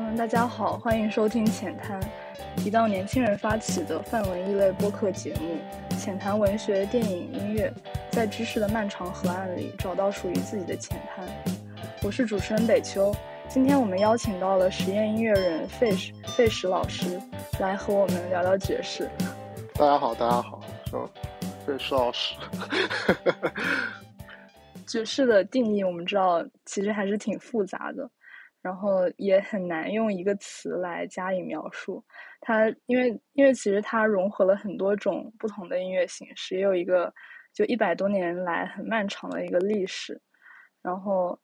嗯，大家好，欢迎收听《浅谈》，一档年轻人发起的泛文艺类播客节目，浅谈文学、电影、音乐，在知识的漫长河岸里找到属于自己的浅滩。我是主持人北秋，今天我们邀请到了实验音乐人费时费时老师来和我们聊聊爵士。大家好，大家好，是费时老师。爵士的定义，我们知道其实还是挺复杂的。然后也很难用一个词来加以描述它，因为因为其实它融合了很多种不同的音乐形式，也有一个就一百多年来很漫长的一个历史。然后，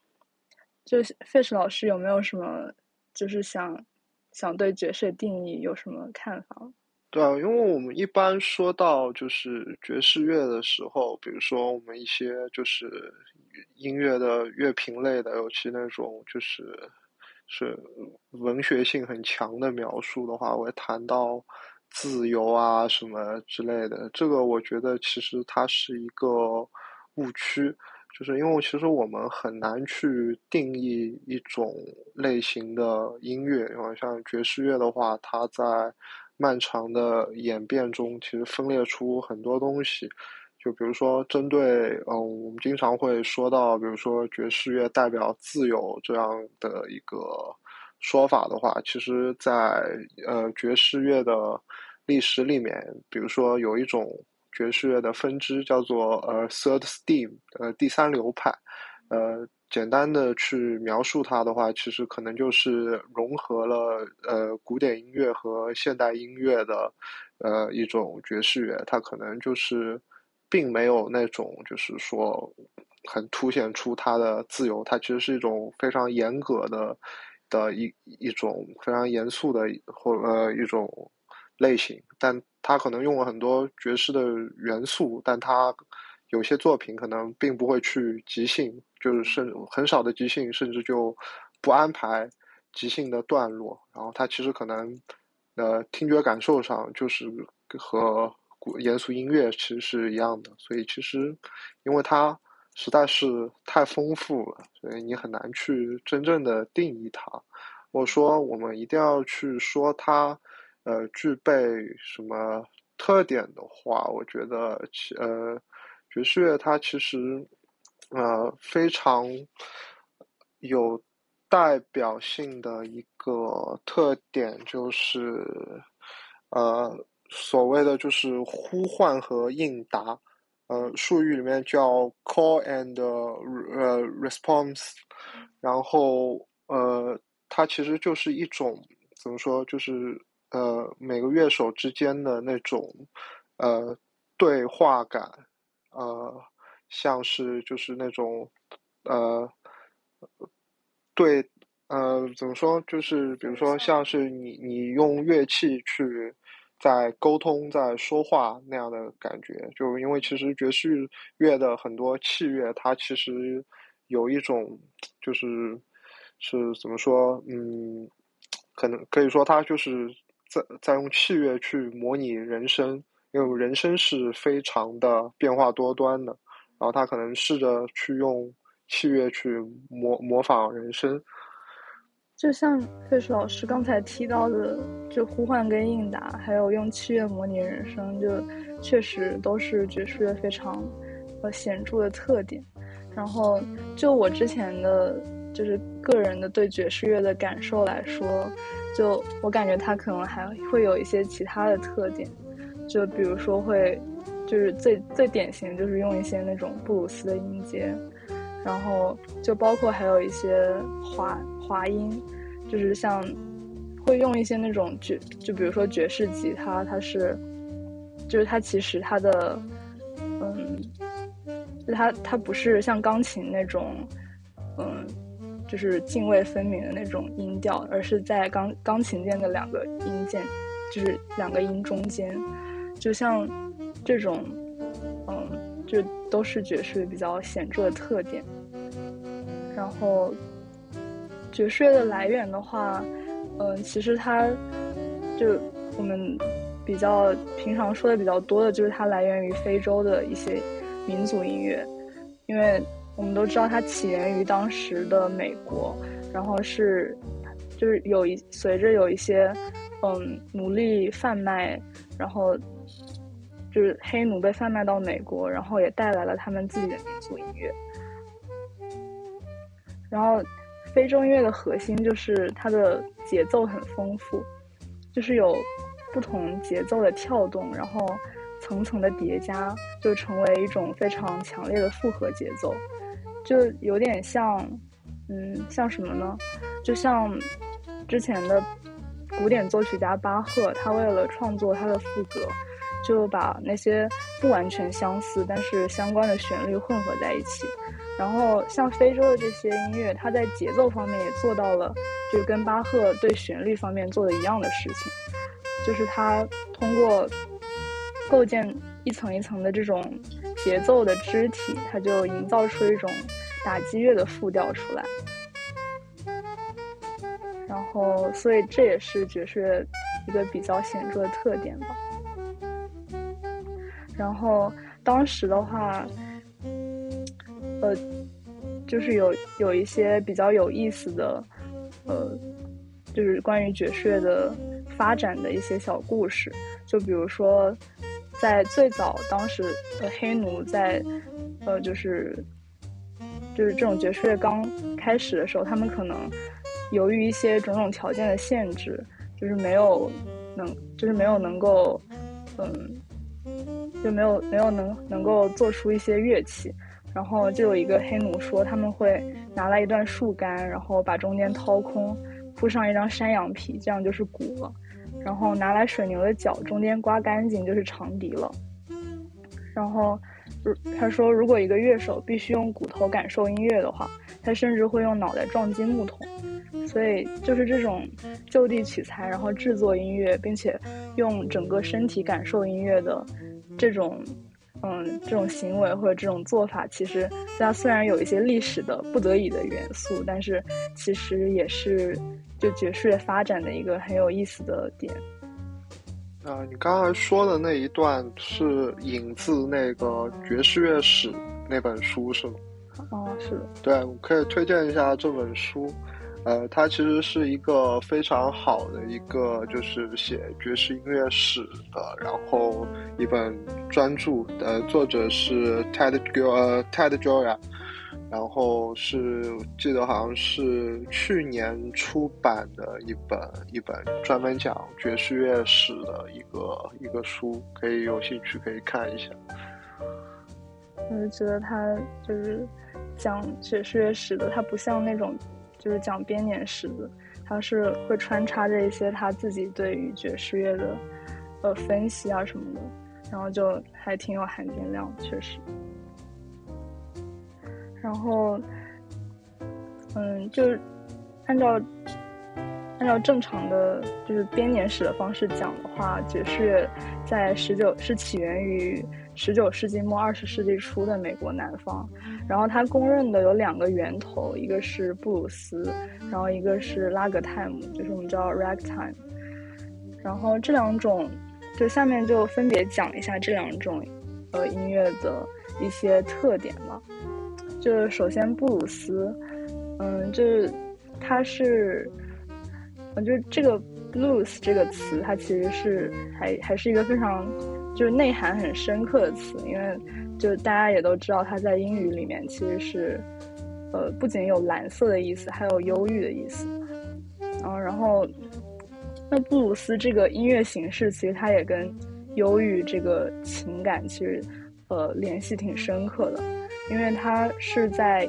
就费什老师有没有什么就是想想对爵士定义有什么看法？对啊，因为我们一般说到就是爵士乐的时候，比如说我们一些就是音乐的乐评类的，尤其那种就是。是文学性很强的描述的话，我会谈到自由啊什么之类的。这个我觉得其实它是一个误区，就是因为其实我们很难去定义一种类型的音乐。因为像爵士乐的话，它在漫长的演变中，其实分裂出很多东西。就比如说，针对嗯，我们经常会说到，比如说爵士乐代表自由这样的一个说法的话，其实，在呃爵士乐的历史里面，比如说有一种爵士乐的分支叫做呃 third steam，呃第三流派，呃简单的去描述它的话，其实可能就是融合了呃古典音乐和现代音乐的呃一种爵士乐，它可能就是。并没有那种，就是说，很凸显出他的自由。它其实是一种非常严格的的一一种非常严肃的或呃一种类型。但他可能用了很多爵士的元素，但他有些作品可能并不会去即兴，就是甚很少的即兴，甚至就不安排即兴的段落。然后他其实可能呃听觉感受上就是和。严肃音乐其实是一样的，所以其实，因为它实在是太丰富了，所以你很难去真正的定义它。我说我们一定要去说它，呃，具备什么特点的话，我觉得其，呃，爵士乐它其实，呃，非常有代表性的一个特点就是，呃。所谓的就是呼唤和应答，呃，术语里面叫 call and 呃 response，然后呃，它其实就是一种怎么说，就是呃每个乐手之间的那种呃对话感，呃，像是就是那种呃对呃怎么说，就是比如说像是你你用乐器去。在沟通，在说话那样的感觉，就因为其实爵士乐的很多器乐，它其实有一种，就是是怎么说，嗯，可能可以说它就是在在用器乐去模拟人声，因为人声是非常的变化多端的，然后他可能试着去用器乐去模模仿人声。就像费时老师刚才提到的，就呼唤跟应答，还有用器乐模拟人声，就确实都是爵士乐非常呃显著的特点。然后就我之前的就是个人的对爵士乐的感受来说，就我感觉它可能还会有一些其他的特点，就比如说会就是最最典型就是用一些那种布鲁斯的音阶。然后就包括还有一些滑滑音，就是像会用一些那种爵，就比如说爵士吉他，它是，就是它其实它的，嗯，就它它不是像钢琴那种，嗯，就是泾渭分明的那种音调，而是在钢钢琴键的两个音键，就是两个音中间，就像这种，嗯，就都是爵士比较显著的特点。然后，爵士乐的来源的话，嗯，其实它就我们比较平常说的比较多的，就是它来源于非洲的一些民族音乐，因为我们都知道它起源于当时的美国，然后是就是有一随着有一些嗯奴隶贩卖，然后就是黑奴被贩卖到美国，然后也带来了他们自己的民族音乐。然后非洲音乐的核心就是它的节奏很丰富，就是有不同节奏的跳动，然后层层的叠加，就成为一种非常强烈的复合节奏，就有点像，嗯，像什么呢？就像之前的古典作曲家巴赫，他为了创作他的赋格，就把那些不完全相似但是相关的旋律混合在一起。然后像非洲的这些音乐，它在节奏方面也做到了，就跟巴赫对旋律方面做的一样的事情，就是它通过构建一层一层的这种节奏的肢体，它就营造出一种打击乐的复调出来。然后，所以这也是爵士一个比较显著的特点吧。然后当时的话。呃，就是有有一些比较有意思的，呃，就是关于爵士乐的发展的一些小故事。就比如说，在最早当时呃黑奴在，呃，就是就是这种爵士乐刚开始的时候，他们可能由于一些种种条件的限制，就是没有能，就是没有能够，嗯，就没有没有能能够做出一些乐器。然后就有一个黑奴说，他们会拿来一段树干，然后把中间掏空，铺上一张山羊皮，这样就是鼓了。然后拿来水牛的脚，中间刮干净就是长笛了。然后，他说，如果一个乐手必须用骨头感受音乐的话，他甚至会用脑袋撞击木桶。所以，就是这种就地取材，然后制作音乐，并且用整个身体感受音乐的这种。嗯，这种行为或者这种做法，其实它虽然有一些历史的不得已的元素，但是其实也是就爵士乐发展的一个很有意思的点。啊，你刚才说的那一段是引自那个《爵士乐史》那本书是吗？哦，是的。对，我可以推荐一下这本书。呃，它其实是一个非常好的一个，就是写爵士音乐史的，然后一本专著。呃，作者是 Ted g o 呃 Ted g o y a 然后是记得好像是去年出版的一本一本专门讲爵士乐史的一个一个书，可以有兴趣可以看一下。我就觉得他就是讲爵士乐史的，他不像那种。就是讲编年史的，他是会穿插着一些他自己对于爵士乐的，呃分析啊什么的，然后就还挺有含金量，确实。然后，嗯，就是按照按照正常的就是编年史的方式讲的话，爵士乐在十九是起源于。十九世纪末二十世纪初的美国南方，然后他公认的有两个源头，一个是布鲁斯，然后一个是拉格泰姆，就是我们叫 ragtime。然后这两种，就下面就分别讲一下这两种，呃，音乐的一些特点吧。就是首先布鲁斯，嗯，就是它是，嗯，就是这个 blues 这个词，它其实是还还是一个非常。就是内涵很深刻的词，因为就大家也都知道，它在英语里面其实是，呃，不仅有蓝色的意思，还有忧郁的意思。然后，然后，那布鲁斯这个音乐形式，其实它也跟忧郁这个情感其实，呃，联系挺深刻的，因为它是在，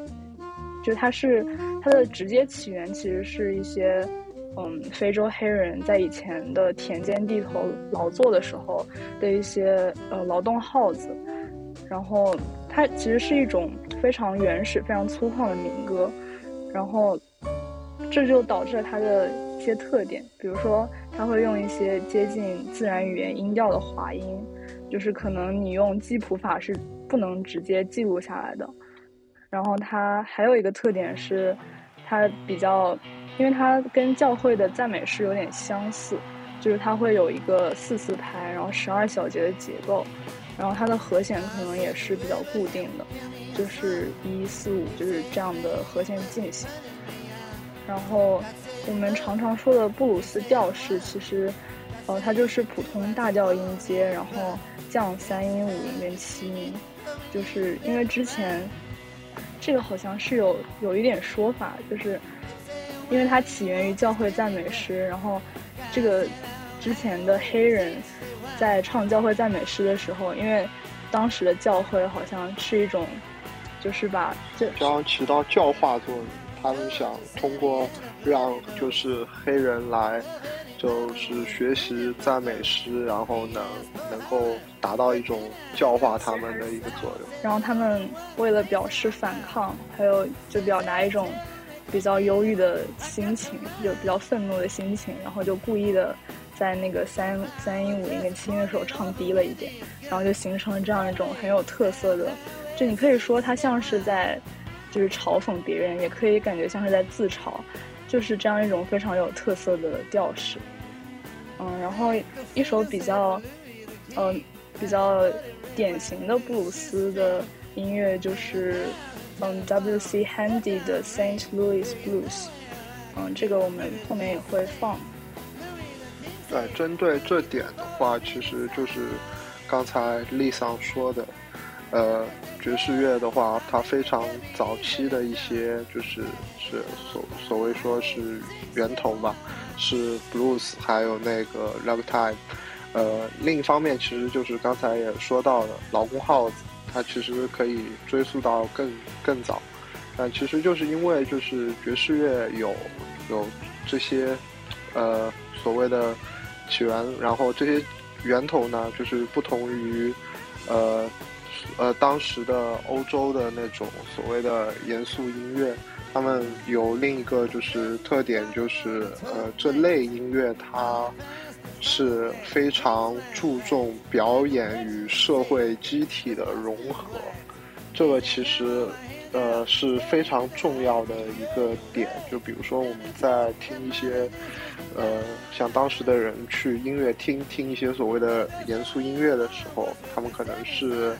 就它是它的直接起源，其实是一些。嗯，非洲黑人在以前的田间地头劳作的时候的一些呃劳动号子，然后它其实是一种非常原始、非常粗犷的民歌，然后这就导致了它的一些特点，比如说它会用一些接近自然语言音调的滑音，就是可能你用记谱法是不能直接记录下来的，然后它还有一个特点是，它比较。因为它跟教会的赞美诗有点相似，就是它会有一个四四拍，然后十二小节的结构，然后它的和弦可能也是比较固定的，就是一四五就是这样的和弦进行。然后我们常常说的布鲁斯调式，其实，呃，它就是普通大调音阶，然后降三音、五音跟七音，就是因为之前这个好像是有有一点说法，就是因为它起源于教会赞美诗，然后这个之前的黑人在唱教会赞美诗的时候，因为当时的教会好像是一种，就是把这将起到教化作用。他们想通过让就是黑人来，就是学习赞美诗，然后能能够达到一种教化他们的一个作用。然后他们为了表示反抗，还有就表达一种比较忧郁的心情，就比较愤怒的心情，然后就故意的在那个三三音五音跟七音的时候唱低了一点，然后就形成了这样一种很有特色的，就你可以说它像是在。就是嘲讽别人，也可以感觉像是在自嘲，就是这样一种非常有特色的调式。嗯，然后一首比较，嗯，比较典型的布鲁斯的音乐就是，嗯，W.C. Handy 的 Saint Louis Blues。嗯，这个我们后面也会放。对，针对这点的话，其实就是刚才丽桑说的。呃，爵士乐的话，它非常早期的一些就是是所所谓说是源头吧，是 blues，还有那个 ragtime。呃，另一方面，其实就是刚才也说到了劳工号子，它其实可以追溯到更更早。但其实就是因为就是爵士乐有有这些呃所谓的起源，然后这些源头呢，就是不同于呃。呃，当时的欧洲的那种所谓的严肃音乐，他们有另一个就是特点，就是呃，这类音乐它是非常注重表演与社会机体的融合，这个其实呃是非常重要的一个点。就比如说我们在听一些呃，像当时的人去音乐厅听一些所谓的严肃音乐的时候，他们可能是。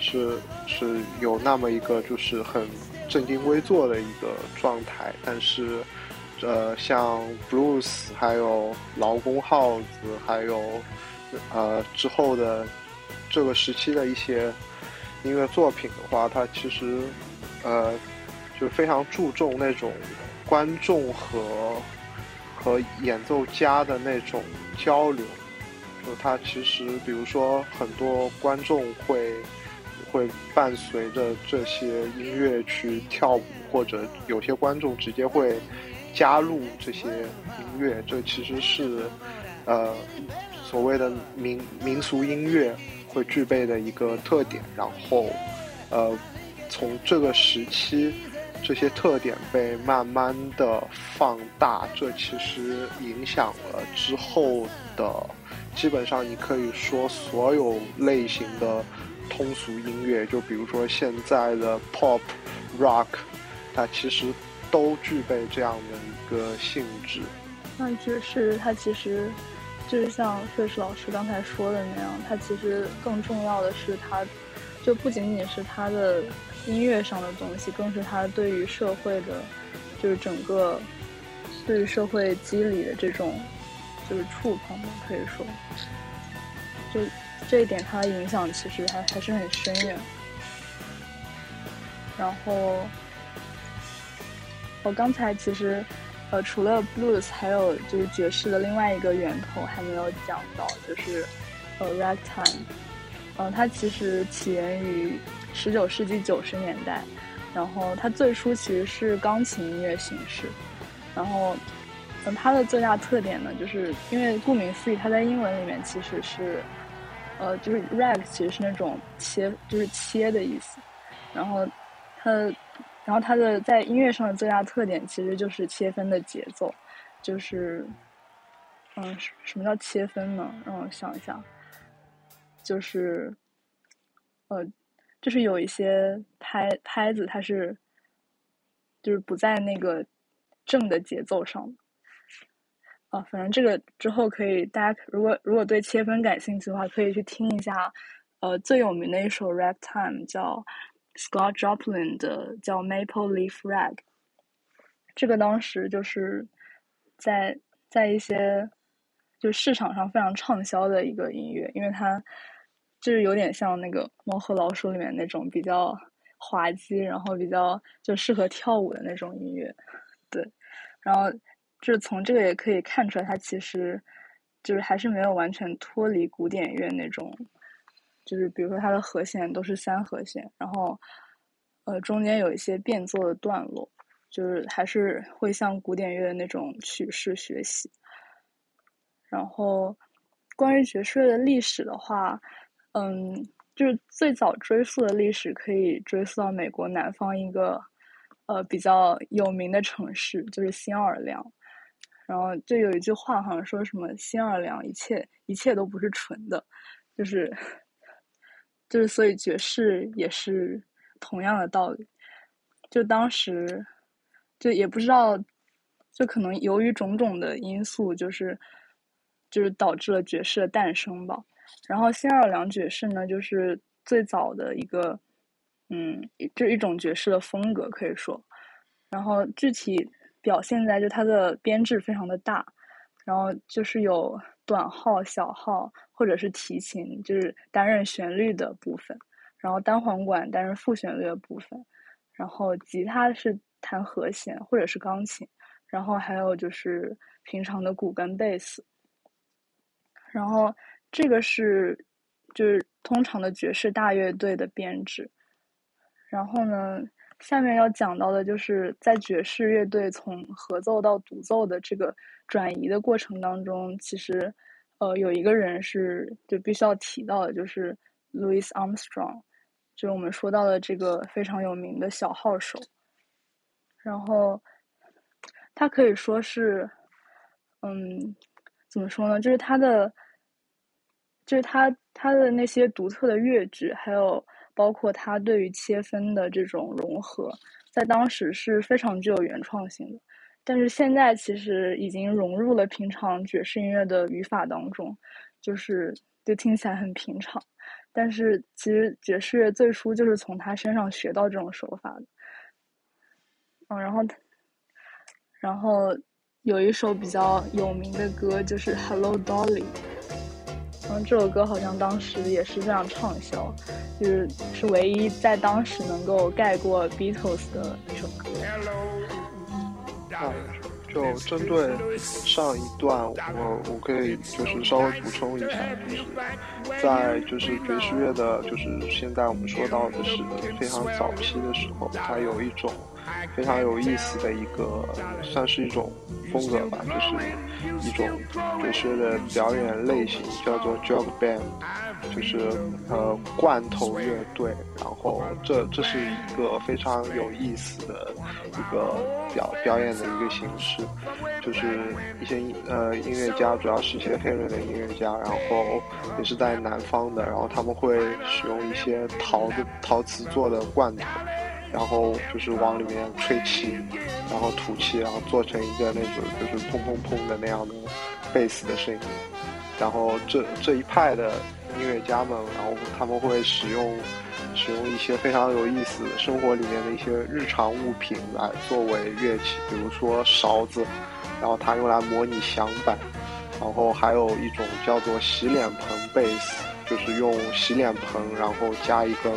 是是有那么一个就是很正襟危坐的一个状态，但是，呃，像 blues 还有劳工号子，还有呃之后的这个时期的一些音乐作品的话，它其实呃就非常注重那种观众和和演奏家的那种交流，就它其实比如说很多观众会。会伴随着这些音乐去跳舞，或者有些观众直接会加入这些音乐。这其实是呃所谓的民民俗音乐会具备的一个特点。然后呃从这个时期，这些特点被慢慢的放大，这其实影响了之后的，基本上你可以说所有类型的。通俗音乐，就比如说现在的 pop rock，它其实都具备这样的一个性质。那爵士它其实就是像费士老师刚才说的那样，它其实更重要的是它，就不仅仅是它的音乐上的东西，更是他对于社会的，就是整个对于社会机理的这种就是触碰吧，可以说，就。这一点它的影响其实还还是很深远。然后，我刚才其实，呃，除了 blues，还有就是爵士的另外一个源头还没有讲到，就是呃 ragtime。嗯，它其实起源于十九世纪九十年代，然后它最初其实是钢琴音乐形式。然后，嗯，它的最大特点呢，就是因为顾名思义，它在英文里面其实是。呃，就是 rag 其实是那种切，就是切的意思。然后它，然后它的在音乐上的最大特点其实就是切分的节奏，就是，嗯，什么叫切分呢？让我想一下，就是，呃，就是有一些拍拍子它是，就是不在那个正的节奏上。啊，反正这个之后可以，大家如果如果对切分感兴趣的话，可以去听一下，呃，最有名的一首 rap time，叫 Scott Joplin 的叫 Maple Leaf Rag。这个当时就是在在一些就市场上非常畅销的一个音乐，因为它就是有点像那个《猫和老鼠》里面那种比较滑稽，然后比较就适合跳舞的那种音乐，对。然后就是从这个也可以看出来，它其实就是还是没有完全脱离古典乐那种，就是比如说它的和弦都是三和弦，然后呃中间有一些变奏的段落。就是还是会向古典乐的那种曲式学习。然后，关于爵士乐的历史的话，嗯，就是最早追溯的历史可以追溯到美国南方一个呃比较有名的城市，就是新奥尔良。然后就有一句话，好像说什么“新奥尔良一切一切都不是纯的”，就是就是所以爵士也是同样的道理。就当时。就也不知道，就可能由于种种的因素，就是就是导致了爵士的诞生吧。然后新奥尔良爵士呢，就是最早的一个，嗯，就一种爵士的风格可以说。然后具体表现在就它的编制非常的大，然后就是有短号、小号或者是提琴，就是担任旋律的部分，然后单簧管担任副旋律的部分，然后吉他是。弹和弦或者是钢琴，然后还有就是平常的鼓跟贝斯，然后这个是就是通常的爵士大乐队的编制。然后呢，下面要讲到的就是在爵士乐队从合奏到独奏的这个转移的过程当中，其实呃有一个人是就必须要提到的，就是 Louis Armstrong，就是我们说到的这个非常有名的小号手。然后，他可以说是，嗯，怎么说呢？就是他的，就是他他的那些独特的乐句，还有包括他对于切分的这种融合，在当时是非常具有原创性的。但是现在其实已经融入了平常爵士音乐的语法当中，就是就听起来很平常。但是其实爵士乐最初就是从他身上学到这种手法的。嗯，然后，然后有一首比较有名的歌就是《Hello Dolly》，嗯，这首歌好像当时也是非常畅销，就是是唯一在当时能够盖过 Beatles 的一首歌。就针对上一段，我我可以就是稍微补充一下，就是在就是爵士乐的，就是现在我们说到的是非常早期的时候，它有一种。非常有意思的一个，算是一种风格吧，就是一种爵士的表演类型，叫做 jog band，就是呃罐头乐队。然后这这是一个非常有意思的一个表表演的一个形式，就是一些呃音乐家，主要是一些黑人的音乐家，然后也是在南方的，然后他们会使用一些陶的陶瓷做的罐头。然后就是往里面吹气，然后吐气，然后做成一个那种就是砰砰砰的那样的贝斯的声音。然后这这一派的音乐家们，然后他们会使用使用一些非常有意思生活里面的一些日常物品来作为乐器，比如说勺子，然后它用来模拟响板。然后还有一种叫做洗脸盆贝斯，就是用洗脸盆，然后加一根。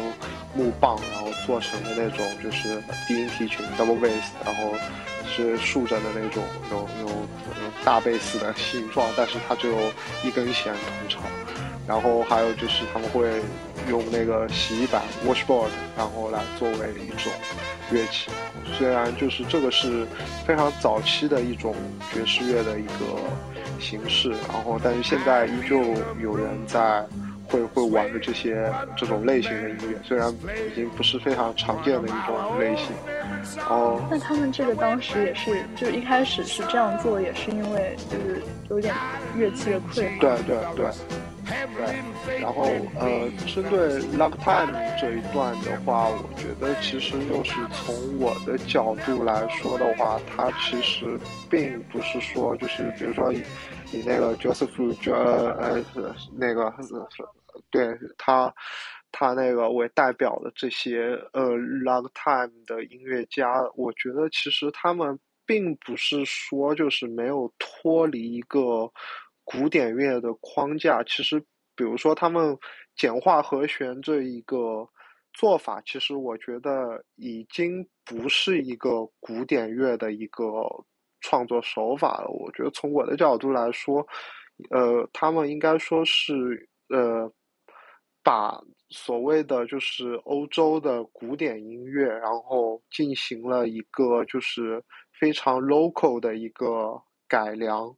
木棒，然后做成的那种就是低音提琴 double bass，然后是竖着的那种，有有大贝斯的形状，但是它只有一根弦通常。然后还有就是他们会用那个洗衣板 washboard，然后来作为一种乐器。虽然就是这个是非常早期的一种爵士乐的一个形式，然后但是现在依旧有人在。会会玩的这些这种类型的音乐，虽然已经不是非常常见的一种类型。哦，那他们这个当时也是，就一开始是这样做，也是因为就是有点乐器的匮乏。对对对对。然后呃，针对 Love Time 这一段的话，我觉得其实又是从我的角度来说的话，它其实并不是说就是比如说以那个 Joseph 呃呃那个。对他，他那个为代表的这些呃，Long Time 的音乐家，我觉得其实他们并不是说就是没有脱离一个古典乐的框架。其实，比如说他们简化和弦这一个做法，其实我觉得已经不是一个古典乐的一个创作手法了。我觉得从我的角度来说，呃，他们应该说是呃。把所谓的就是欧洲的古典音乐，然后进行了一个就是非常 local 的一个改良，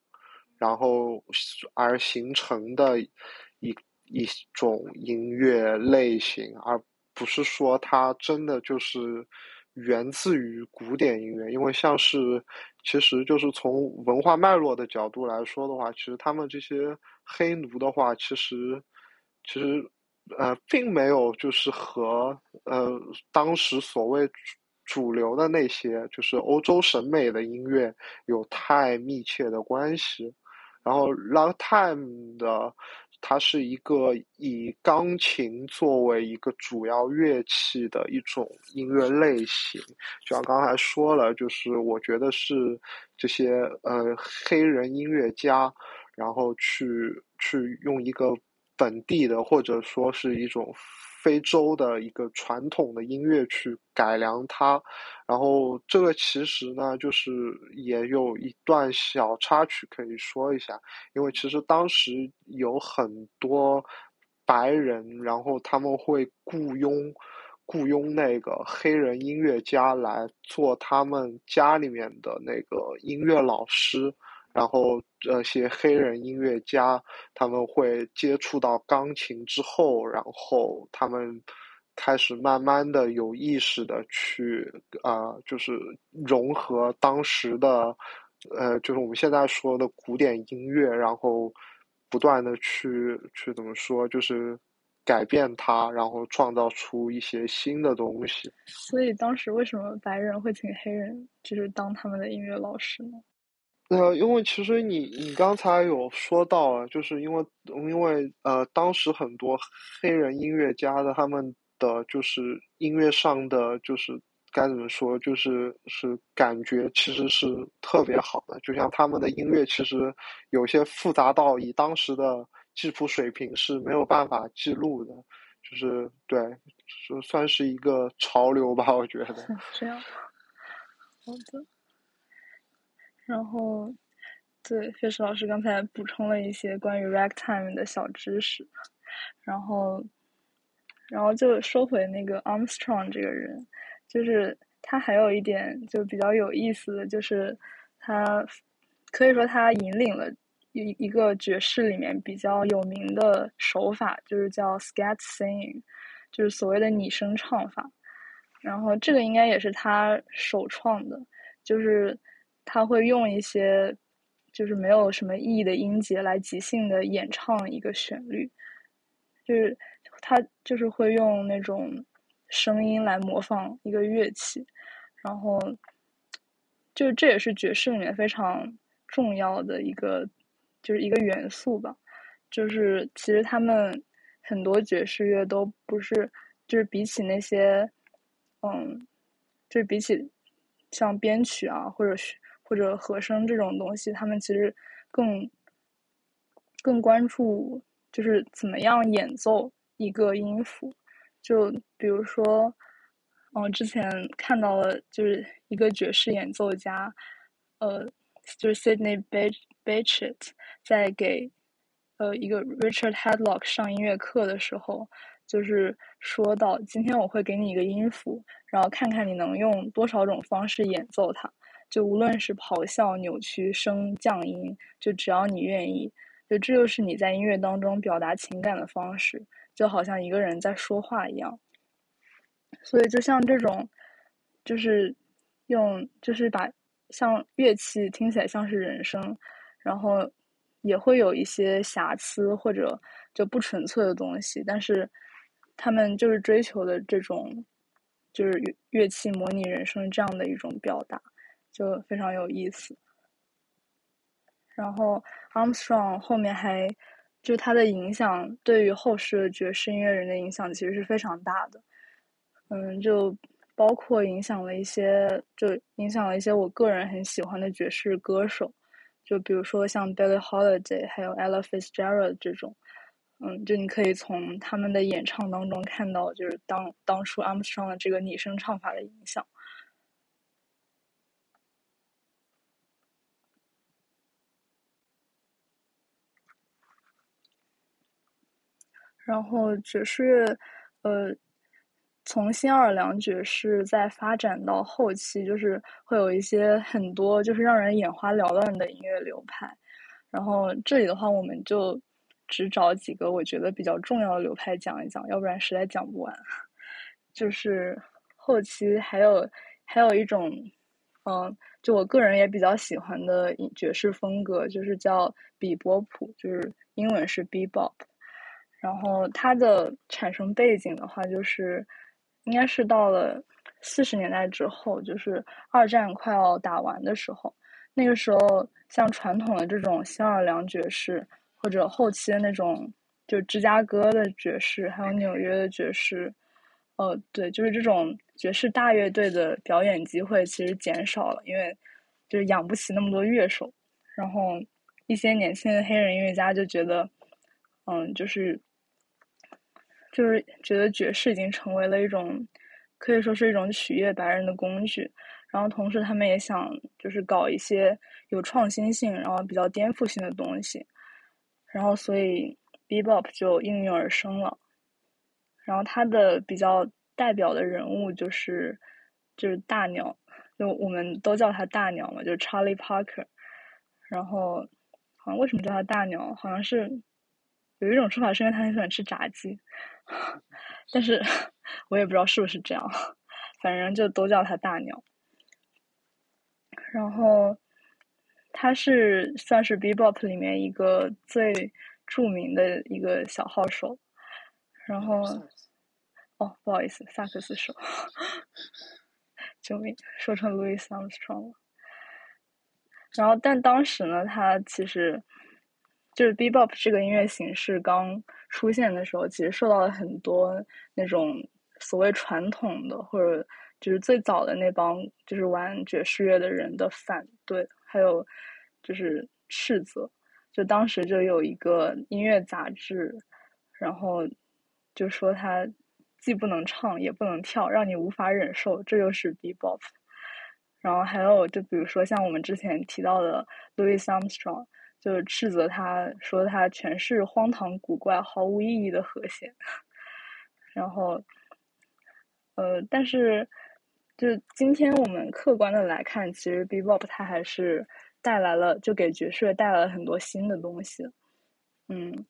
然后而形成的一一种音乐类型，而不是说它真的就是源自于古典音乐。因为像是其实就是从文化脉络的角度来说的话，其实他们这些黑奴的话，其实其实。呃，并没有就是和呃当时所谓主流的那些就是欧洲审美的音乐有太密切的关系。然后，Longtime 的，它是一个以钢琴作为一个主要乐器的一种音乐类型。就像刚才说了，就是我觉得是这些呃黑人音乐家，然后去去用一个。本地的或者说是一种非洲的一个传统的音乐去改良它，然后这个其实呢，就是也有一段小插曲可以说一下，因为其实当时有很多白人，然后他们会雇佣雇佣那个黑人音乐家来做他们家里面的那个音乐老师。然后这些黑人音乐家他们会接触到钢琴之后，然后他们开始慢慢的有意识的去啊，就是融合当时的呃，就是我们现在说的古典音乐，然后不断的去去怎么说，就是改变它，然后创造出一些新的东西。所以当时为什么白人会请黑人就是当他们的音乐老师呢？呃，因为其实你你刚才有说到，就是因为因为呃，当时很多黑人音乐家的他们的就是音乐上的就是该怎么说，就是是感觉其实是特别好的，就像他们的音乐其实有些复杂到以当时的记谱水平是没有办法记录的，就是对，就算是一个潮流吧，我觉得。这样，好的。然后，对，费石老师刚才补充了一些关于 ragtime 的小知识，然后，然后就说回那个 Armstrong 这个人，就是他还有一点就比较有意思的就是，他可以说他引领了一一个爵士里面比较有名的手法，就是叫 scat singing，就是所谓的拟声唱法，然后这个应该也是他首创的，就是。他会用一些就是没有什么意义的音节来即兴的演唱一个旋律，就是他就是会用那种声音来模仿一个乐器，然后就这也是爵士里面非常重要的一个就是一个元素吧。就是其实他们很多爵士乐都不是，就是比起那些，嗯，就是比起像编曲啊或者是。或者和声这种东西，他们其实更更关注就是怎么样演奏一个音符。就比如说，嗯，之前看到了就是一个爵士演奏家，呃，就是 Sydney Bechet 在给呃一个 Richard Hadlock 上音乐课的时候，就是说到今天我会给你一个音符，然后看看你能用多少种方式演奏它。就无论是咆哮、扭曲、升降音，就只要你愿意，就这就是你在音乐当中表达情感的方式，就好像一个人在说话一样。所以，就像这种，就是用，就是把像乐器听起来像是人声，然后也会有一些瑕疵或者就不纯粹的东西，但是他们就是追求的这种，就是乐器模拟人声这样的一种表达。就非常有意思，然后 Armstrong 后面还，就他的影响对于后世爵士音乐人的影响其实是非常大的，嗯，就包括影响了一些，就影响了一些我个人很喜欢的爵士歌手，就比如说像 Billie Holiday，还有 Ella Fitzgerald 这种，嗯，就你可以从他们的演唱当中看到，就是当当初 Armstrong 的这个拟声唱法的影响。然后爵士乐，呃。从新奥尔良爵士在发展到后期，就是会有一些很多就是让人眼花缭乱的音乐流派。然后这里的话，我们就只找几个我觉得比较重要的流派讲一讲，要不然实在讲不完。就是后期还有还有一种，嗯，就我个人也比较喜欢的爵士风格，就是叫比波普，就是英文是 Bebop。然后它的产生背景的话，就是。应该是到了四十年代之后，就是二战快要打完的时候，那个时候像传统的这种新奥尔良爵士，或者后期的那种就芝加哥的爵士，还有纽约的爵士，呃，对，就是这种爵士大乐队的表演机会其实减少了，因为就是养不起那么多乐手，然后一些年轻的黑人音乐家就觉得，嗯，就是。就是觉得爵士已经成为了一种，可以说是一种取悦白人的工具，然后同时他们也想就是搞一些有创新性，然后比较颠覆性的东西，然后所以 bebop 就应运而生了。然后他的比较代表的人物就是就是大鸟，就我们都叫他大鸟嘛，就是 Charlie Parker。然后好像为什么叫他大鸟？好像是有一种说法是因为他很喜欢吃炸鸡。但是我也不知道是不是这样，反正就都叫他大鸟。然后他是算是 Bebop 里面一个最著名的一个小号手。然后哦，不好意思，萨克斯手。救命，说成 Louis Armstrong 了。然后，但当时呢，他其实。就是 Bebop 这个音乐形式刚出现的时候，其实受到了很多那种所谓传统的或者就是最早的那帮就是玩爵士乐的人的反对，还有就是斥责。就当时就有一个音乐杂志，然后就说他既不能唱也不能跳，让你无法忍受，这就是 Bebop。然后还有就比如说像我们之前提到的 Louis Armstrong。就是斥责他说他全是荒唐古怪、毫无意义的和弦，然后，呃，但是就今天我们客观的来看，其实 Bebop 它还是带来了，就给爵士乐带来了很多新的东西。嗯，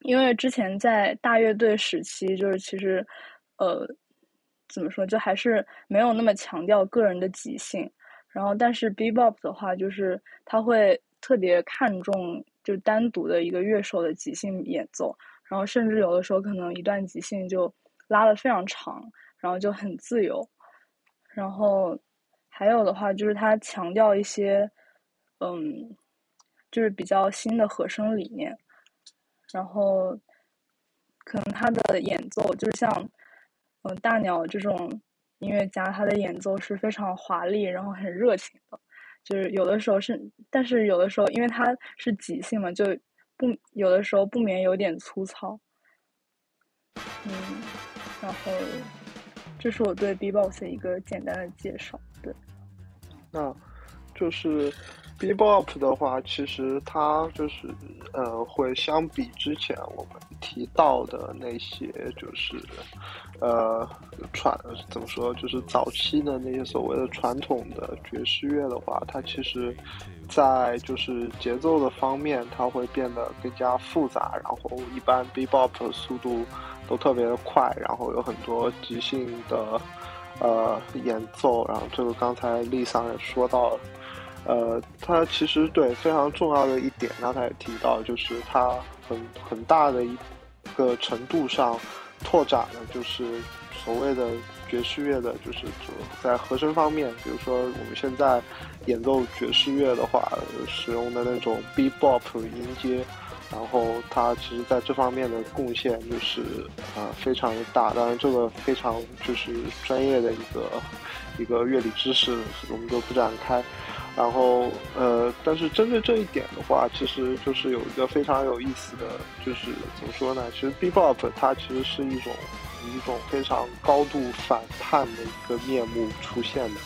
因为之前在大乐队时期，就是其实，呃，怎么说，就还是没有那么强调个人的即兴。然后，但是 Bebop 的话，就是他会。特别看重就单独的一个乐手的即兴演奏，然后甚至有的时候可能一段即兴就拉的非常长，然后就很自由。然后还有的话就是他强调一些，嗯，就是比较新的和声理念。然后可能他的演奏就是像嗯大鸟这种音乐家，他的演奏是非常华丽，然后很热情的。就是有的时候是，但是有的时候，因为它是即兴嘛，就不有的时候不免有点粗糙。嗯，然后这是我对 B-box 的一个简单的介绍。对，那就是 B-box 的话，其实它就是呃，会相比之前我们提到的那些，就是。呃，传怎么说？就是早期的那些所谓的传统的爵士乐的话，它其实，在就是节奏的方面，它会变得更加复杂。然后，一般 bebop 速度都特别的快，然后有很多即兴的呃演奏。然后，这个刚才丽桑也说到了，呃，它其实对非常重要的一点，刚才也提到，就是它很很大的一个程度上。拓展了就是所谓的爵士乐的，就是在和声方面，比如说我们现在演奏爵士乐的话，使用的那种 bebop 音阶，然后他其实在这方面的贡献就是呃非常的大。当然，这个非常就是专业的一个一个乐理知识，我们就不展开。然后呃，但是针对这一点的话，其实就是有一个非常有意思的，就是怎么说呢？其实 Bebop 它其实是一种一种非常高度反叛的一个面目出现的。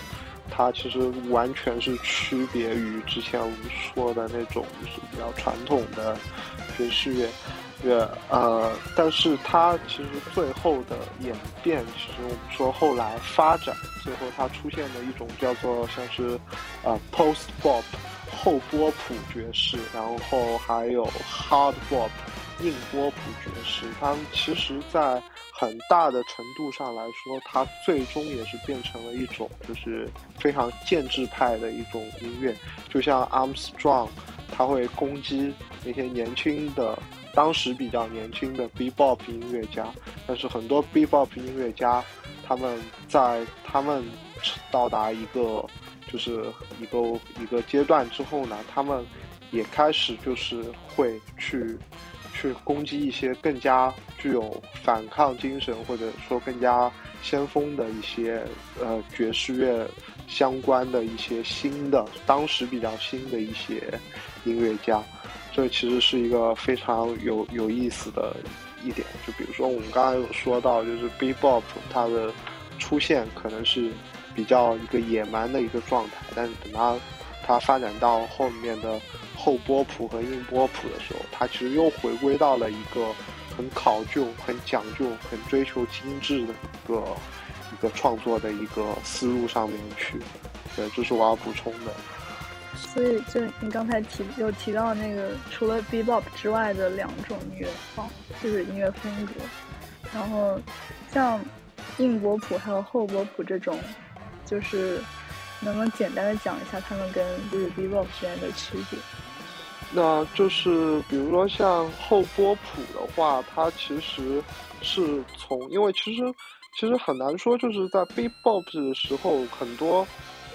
它其实完全是区别于之前我们说的那种就是比较传统的爵士乐乐，呃，但是它其实最后的演变，其实我们说后来发展，最后它出现的一种叫做像是呃 post bop 后波普爵士，然后还有 hard bop 硬波普爵士，它们其实在。很大的程度上来说，它最终也是变成了一种就是非常建制派的一种音乐。就像 Armstrong，他会攻击那些年轻的、当时比较年轻的 Bebop 音乐家。但是很多 Bebop 音乐家，他们在他们到达一个就是一个一个阶段之后呢，他们也开始就是会去。去攻击一些更加具有反抗精神，或者说更加先锋的一些呃爵士乐相关的一些新的，当时比较新的一些音乐家，这其实是一个非常有有意思的一点。就比如说我们刚刚有说到，就是 Bebop 它的出现可能是比较一个野蛮的一个状态，但是等它它发展到后面的。后波谱和硬波谱的时候，它其实又回归到了一个很考究、很讲究、很追求精致的一个一个创作的一个思路上面去。对，这是我要补充的。所以，就你刚才提有提到那个，除了 Bebop 之外的两种音乐方，就是音乐风格。然后，像硬波普还有后波普这种，就是能不能简单的讲一下他们跟就是 Bebop 之间的区别？那就是比如说像后波普的话，它其实是从，因为其实其实很难说，就是在 Bebop 的时候，很多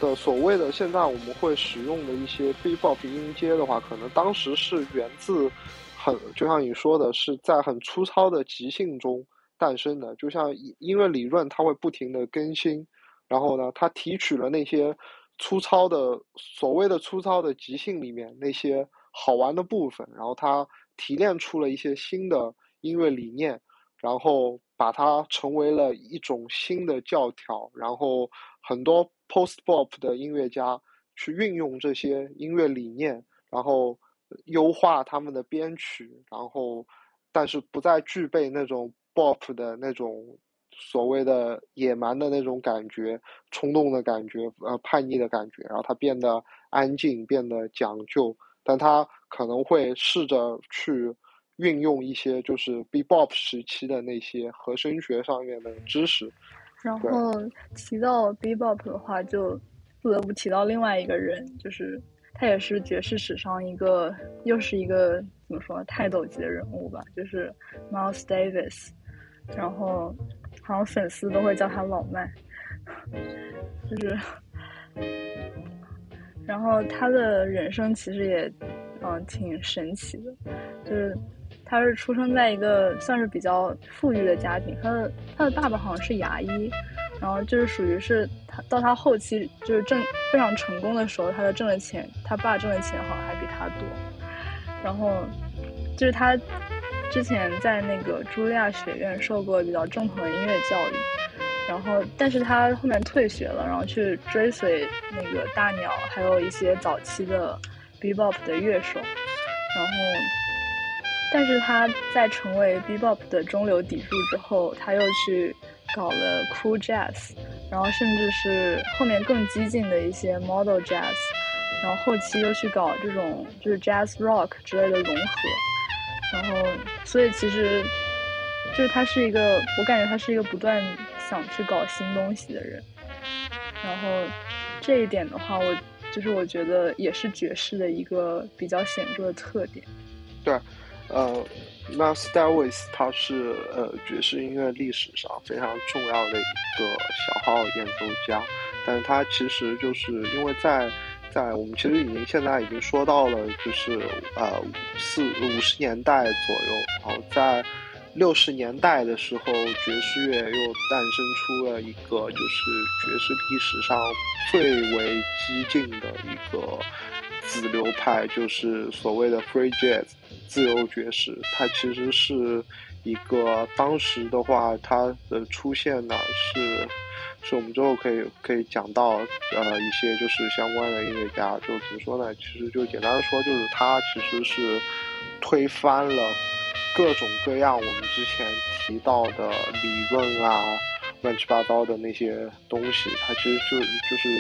的所谓的现在我们会使用的一些 Bebop 音阶的话，可能当时是源自很，就像你说的，是在很粗糙的即兴中诞生的。就像音乐理论，它会不停的更新，然后呢，它提取了那些粗糙的所谓的粗糙的即兴里面那些。好玩的部分，然后他提炼出了一些新的音乐理念，然后把它成为了一种新的教条，然后很多 post bop 的音乐家去运用这些音乐理念，然后优化他们的编曲，然后但是不再具备那种 bop 的那种所谓的野蛮的那种感觉、冲动的感觉、呃叛逆的感觉，然后他变得安静，变得讲究。但他可能会试着去运用一些就是 Bebop 时期的那些和声学上面的知识。然后提到 Bebop 的话，就不得不提到另外一个人，就是他也是爵士史上一个又是一个怎么说泰斗级的人物吧，就是 Miles Davis。然后好像粉丝都会叫他老麦，就是。然后他的人生其实也，嗯，挺神奇的，就是他是出生在一个算是比较富裕的家庭，他的他的爸爸好像是牙医，然后就是属于是他到他后期就是挣非常成功的时候，他的挣的钱，他爸挣的钱好像还比他多，然后就是他之前在那个茱莉亚学院受过比较正统的音乐教育。然后，但是他后面退学了，然后去追随那个大鸟，还有一些早期的 bebop 的乐手。然后，但是他在成为 bebop 的中流砥柱之后，他又去搞了 cool jazz，然后甚至是后面更激进的一些 model jazz，然后后期又去搞这种就是 jazz rock 之类的融合。然后，所以其实就是他是一个，我感觉他是一个不断。想去搞新东西的人，然后这一点的话，我就是我觉得也是爵士的一个比较显著的特点。对，呃，那 Starwis 他是呃爵士音乐历史上非常重要的一个小号演奏家，但是他其实就是因为在在我们其实已经现在已经说到了，就是呃四五十年代左右，然后在六十年代的时候，爵士乐又诞生出了一个就是爵士历史上最为激进的一个子流派，就是所谓的 free jazz 自由爵士。它其实是一个当时的话，它的出现呢是。是我们之后可以可以讲到，呃，一些就是相关的音乐家，就怎么说呢？其实就简单的说，就是他其实是推翻了各种各样我们之前提到的理论啊，乱七八糟的那些东西。他其实就就是你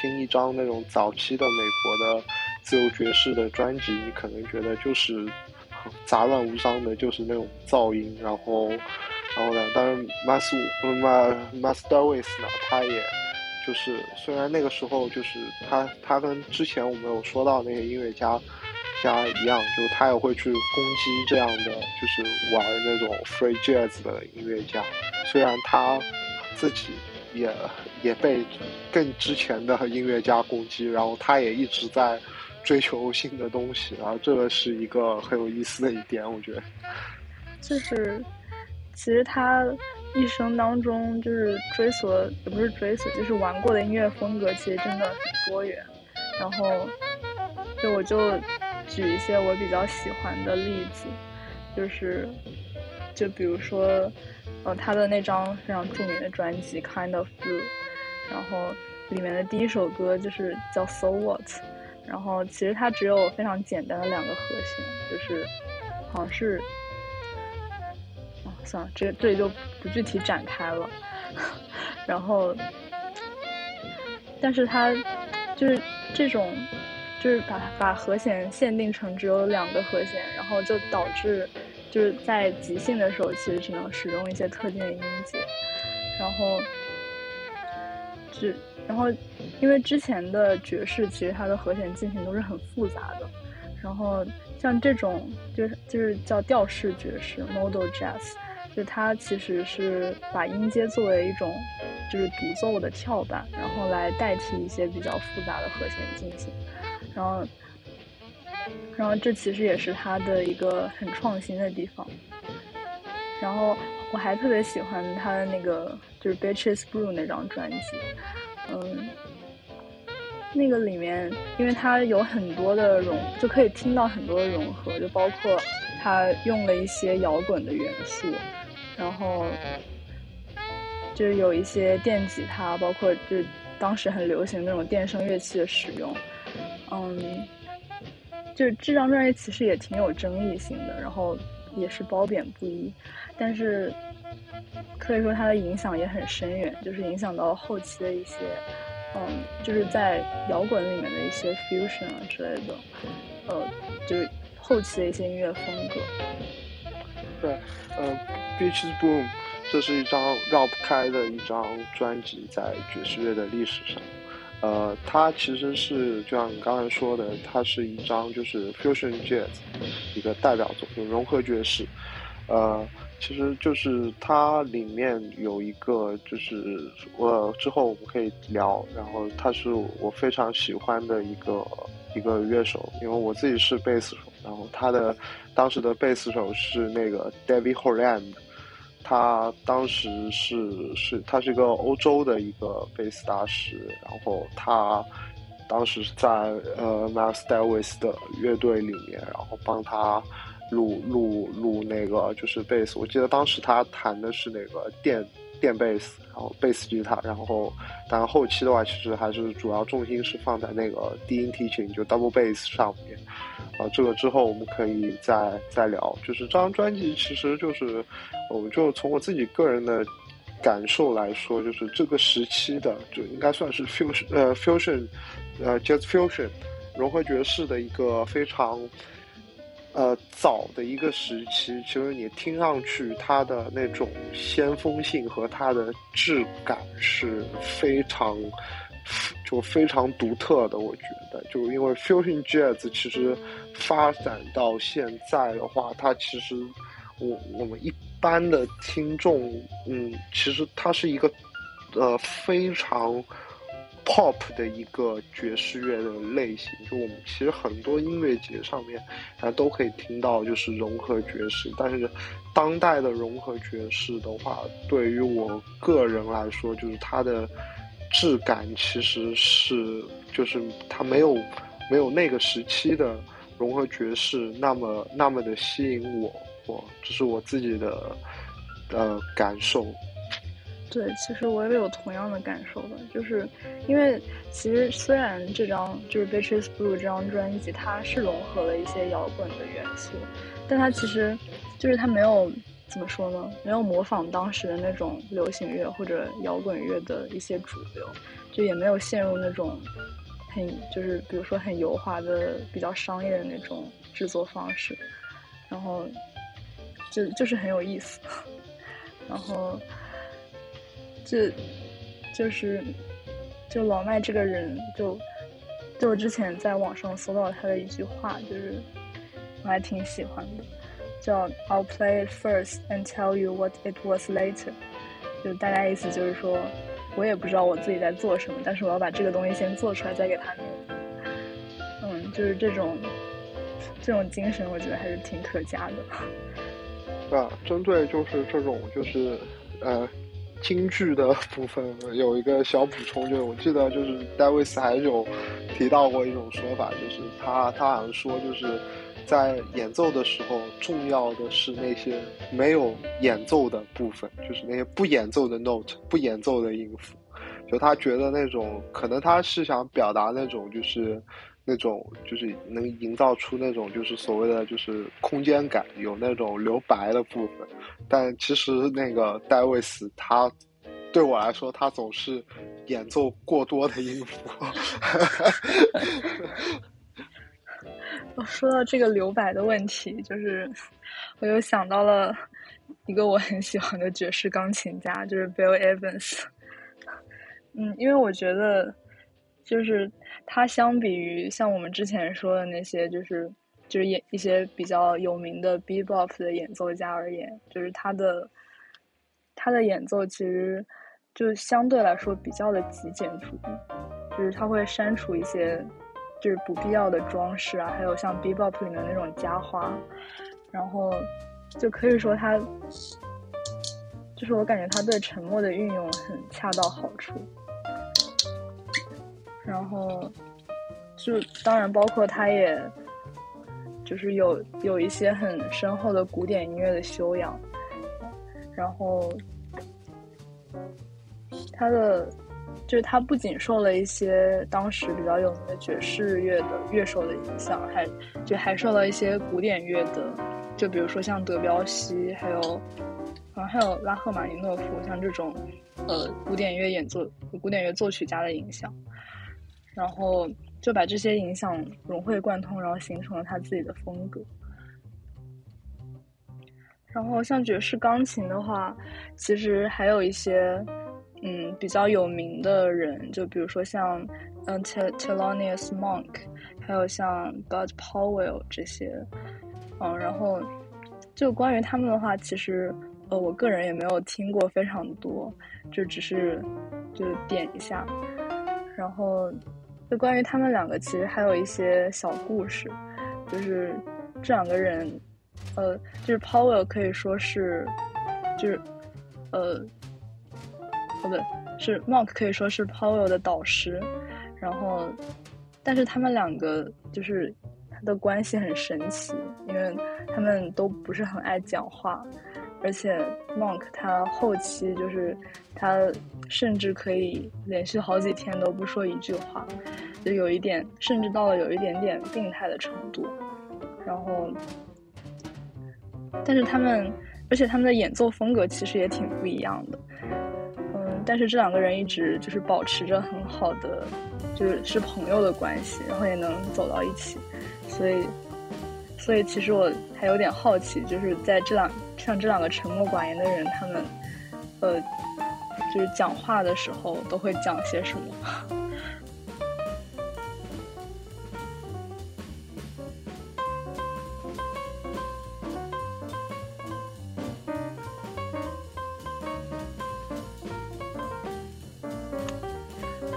听一张那种早期的美国的自由爵士的专辑，你可能觉得就是杂乱无章的，就是那种噪音，然后。然后呢？当然，Mas Ma Masterways 呢，他也就是虽然那个时候就是他他跟之前我们有说到那些音乐家家一样，就他也会去攻击这样的就是玩那种 free jazz 的音乐家。虽然他自己也也被更之前的音乐家攻击，然后他也一直在追求新的东西。然后这个是一个很有意思的一点，我觉得就是。其实他一生当中就是追索，也不是追索，就是玩过的音乐风格其实真的很多元。然后，就我就举一些我比较喜欢的例子，就是，就比如说，呃，他的那张非常著名的专辑《Kind of Blue》，然后里面的第一首歌就是叫《So What》，然后其实它只有非常简单的两个和弦，就是好像是。算了，这这里就不具体展开了。然后，但是它就是这种，就是把把和弦限定成只有两个和弦，然后就导致就是在即兴的时候，其实只能使用一些特定的音节。然后，就然后因为之前的爵士其实它的和弦进行都是很复杂的，然后像这种就是就是叫调式爵士 （modal jazz）。就它其实是把音阶作为一种就是独奏的跳板，然后来代替一些比较复杂的和弦进行，然后，然后这其实也是它的一个很创新的地方。然后我还特别喜欢他的那个就是《Bitches Brew》那张专辑，嗯，那个里面因为它有很多的融，就可以听到很多的融合，就包括他用了一些摇滚的元素。然后，就是有一些电吉他，包括就是当时很流行那种电声乐器的使用，嗯，就是这张专辑其实也挺有争议性的，然后也是褒贬不一，但是可以说它的影响也很深远，就是影响到后期的一些，嗯，就是在摇滚里面的一些 fusion 啊之类的，呃，就是后期的一些音乐风格。对，嗯。Beaches Boom，这是一张绕不开的一张专辑，在爵士乐的历史上，呃，它其实是就像你刚才说的，它是一张就是 Fusion Jazz 一个代表作，就融合爵士，呃，其实就是它里面有一个就是我之后我们可以聊，然后他是我非常喜欢的一个一个乐手，因为我自己是贝斯手，然后他的当时的贝斯手是那个 David Holland。他当时是是，他是一个欧洲的一个贝斯大师，然后他当时在呃 Miles Davis 的乐队里面，然后帮他录录录那个就是贝斯。我记得当时他弹的是那个电电贝斯，然后贝斯吉他，然后但后期的话，其实还是主要重心是放在那个低音提琴，就 double bass 上面。啊，这个之后我们可以再再聊。就是这张专辑，其实就是，我就从我自己个人的感受来说，就是这个时期的，就应该算是 fusion 呃 fusion 呃 jazz fusion 融合爵士的一个非常呃早的一个时期。其实你听上去它的那种先锋性和它的质感是非常。就非常独特的，我觉得，就因为 fusion jazz 其实发展到现在的话，它其实我我们一般的听众，嗯，其实它是一个呃非常 pop 的一个爵士乐的类型。就我们其实很多音乐节上面，大家都可以听到，就是融合爵士。但是当代的融合爵士的话，对于我个人来说，就是它的质感其实是，就是它没有没有那个时期的融合爵士那么那么的吸引我。我这是我自己的呃感受。对，其实我也有同样的感受的，就是因为其实虽然这张就是《Bitches Blue》这张专辑，它是融合了一些摇滚的元素，但它其实就是它没有怎么说呢？没有模仿当时的那种流行乐或者摇滚乐的一些主流，就也没有陷入那种很就是比如说很油滑的、比较商业的那种制作方式，然后就就是很有意思，然后。就就是，就老麦这个人，就就我之前在网上搜到他的一句话，就是我还挺喜欢的，叫 "I'll play it first and tell you what it was later"，就大概意思就是说，我也不知道我自己在做什么，但是我要把这个东西先做出来，再给他嗯，就是这种这种精神，我觉得还是挺可嘉的。对啊，针对就是这种就是呃。京剧的部分有一个小补充，就是我记得就是戴维斯还有提到过一种说法，就是他他好像说就是在演奏的时候，重要的是那些没有演奏的部分，就是那些不演奏的 note，不演奏的音符，就他觉得那种可能他是想表达那种就是。那种就是能营造出那种就是所谓的就是空间感，有那种留白的部分。但其实那个戴维斯他对我来说，他总是演奏过多的音符。说到这个留白的问题，就是我又想到了一个我很喜欢的爵士钢琴家，就是 Bill Evans。嗯，因为我觉得。就是他相比于像我们之前说的那些，就是就是演一些比较有名的 bebop 的演奏家而言，就是他的他的演奏其实就相对来说比较的极简主义，就是他会删除一些就是不必要的装饰啊，还有像 bebop 里面那种加花，然后就可以说他就是我感觉他对沉默的运用很恰到好处。然后，就当然包括他，也就是有有一些很深厚的古典音乐的修养。然后，他的就是他不仅受了一些当时比较有名的爵士乐的乐手的影响，还就还受到一些古典乐的，就比如说像德彪西，还有好像还有拉赫玛尼诺夫，像这种呃古典乐演奏、古典乐作曲家的影响。然后就把这些影响融会贯通，然后形成了他自己的风格。然后像爵士钢琴的话，其实还有一些嗯比较有名的人，就比如说像嗯 t e l o n i u s Monk，还有像 Bud Powell 这些，嗯，然后就关于他们的话，其实呃我个人也没有听过非常多，就只是就点一下，然后。就关于他们两个，其实还有一些小故事，就是这两个人，呃，就是 Powell 可以说是，就是，呃，不对，是 Monk 可以说是 Powell 的导师，然后，但是他们两个就是他的关系很神奇，因为他们都不是很爱讲话。而且，Monk 他后期就是他甚至可以连续好几天都不说一句话，就有一点，甚至到了有一点点病态的程度。然后，但是他们，而且他们的演奏风格其实也挺不一样的。嗯，但是这两个人一直就是保持着很好的，就是是朋友的关系，然后也能走到一起。所以，所以其实我还有点好奇，就是在这两。像这两个沉默寡言的人，他们，呃，就是讲话的时候都会讲些什么？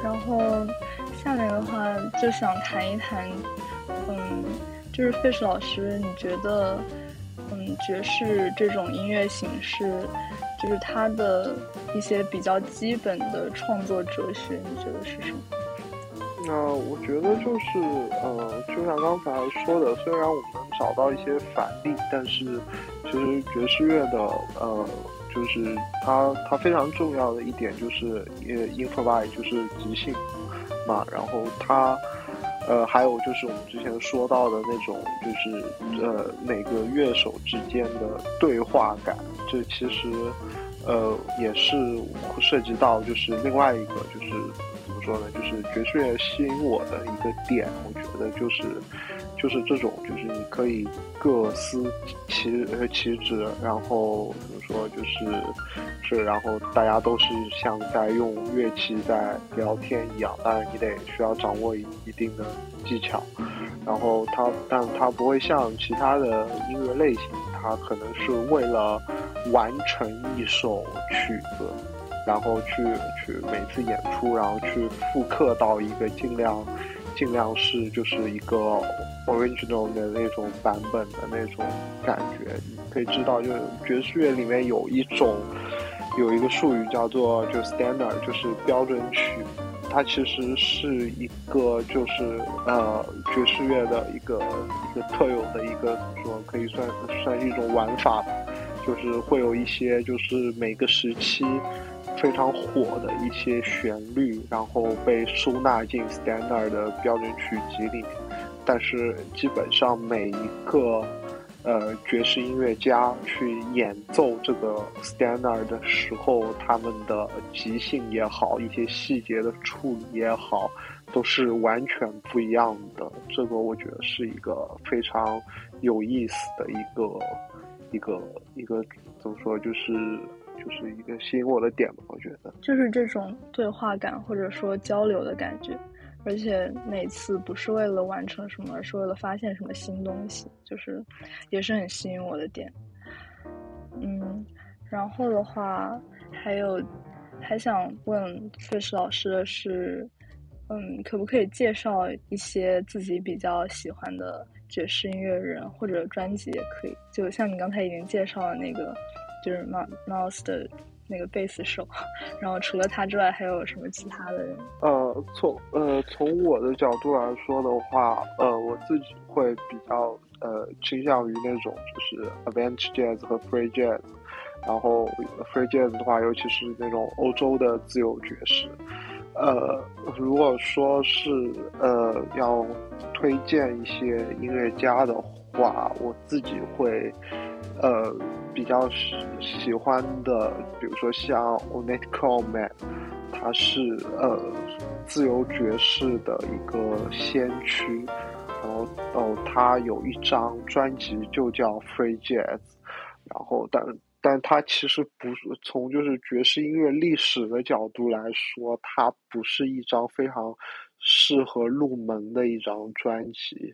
然后下面的话就想谈一谈，嗯，就是 Fish 老师，你觉得，爵士这种音乐形式，就是它的一些比较基本的创作哲学，你觉得是什么？那我觉得就是，呃，就像刚才说的，虽然我们找到一些反例，但是其实爵士乐的，呃，就是它它非常重要的一点就是呃 improvise，就是即兴嘛。然后它，呃，还有就是我们之前说到的那种，就是呃每个乐手之间的对话感，这其实，呃，也是涉及到就是另外一个就是怎么。说呢，就是爵士乐吸引我的一个点，我觉得就是，就是这种，就是你可以各司其呃其职，然后说，就是是，然后大家都是像在用乐器在聊天一样，当然你得需要掌握一定的技巧，然后它，但它不会像其他的音乐类型，它可能是为了完成一首曲子。然后去去每次演出，然后去复刻到一个尽量尽量是就是一个 original 的那种版本的那种感觉。你可以知道，就是爵士乐里面有一种有一个术语叫做就 standard，就是标准曲。它其实是一个就是呃爵士乐的一个一个特有的一个怎么说，可以算算一种玩法吧。就是会有一些就是每个时期。非常火的一些旋律，然后被收纳进 standard 的标准曲集里。但是基本上每一个呃爵士音乐家去演奏这个 standard 的时候，他们的即兴也好，一些细节的处理也好，都是完全不一样的。这个我觉得是一个非常有意思的一个一个一个怎么说就是。就是一个吸引我的点吧，我觉得就是这种对话感或者说交流的感觉，而且每次不是为了完成什么，而是为了发现什么新东西，就是也是很吸引我的点。嗯，然后的话还有还想问费时老师的是，嗯，可不可以介绍一些自己比较喜欢的爵士音乐人或者专辑也可以，就像你刚才已经介绍了那个。就是 Mouse 的那个贝斯手，然后除了他之外，还有什么其他的人？呃，从呃从我的角度来说的话，呃，我自己会比较呃倾向于那种就是 Advanced Jazz 和 Free Jazz，然后 Free Jazz 的话，尤其是那种欧洲的自由爵士。呃，如果说是呃要推荐一些音乐家的话，我自己会。呃，比较喜喜欢的，比如说像 o n e t c o m a n 他是呃自由爵士的一个先驱，然后哦，他有一张专辑就叫 Free Jazz，然后但但他其实不是从就是爵士音乐历史的角度来说，它不是一张非常适合入门的一张专辑，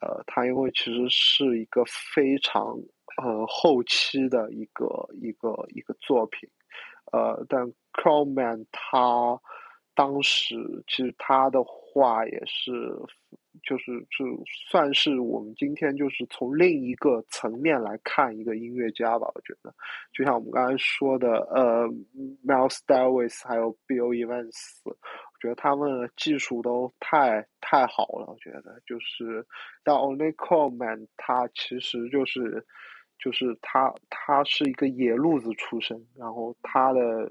呃，它因为其实是一个非常。呃，后期的一个一个一个作品，呃，但 c r o m a n 他当时其实他的话也是，就是就算是我们今天就是从另一个层面来看一个音乐家吧，我觉得，就像我们刚才说的，呃，Miles Davis 还有 Bill Evans，我觉得他们技术都太太好了，我觉得就是，但 Only c r o m a n 他其实就是。就是他，他是一个野路子出身，然后他的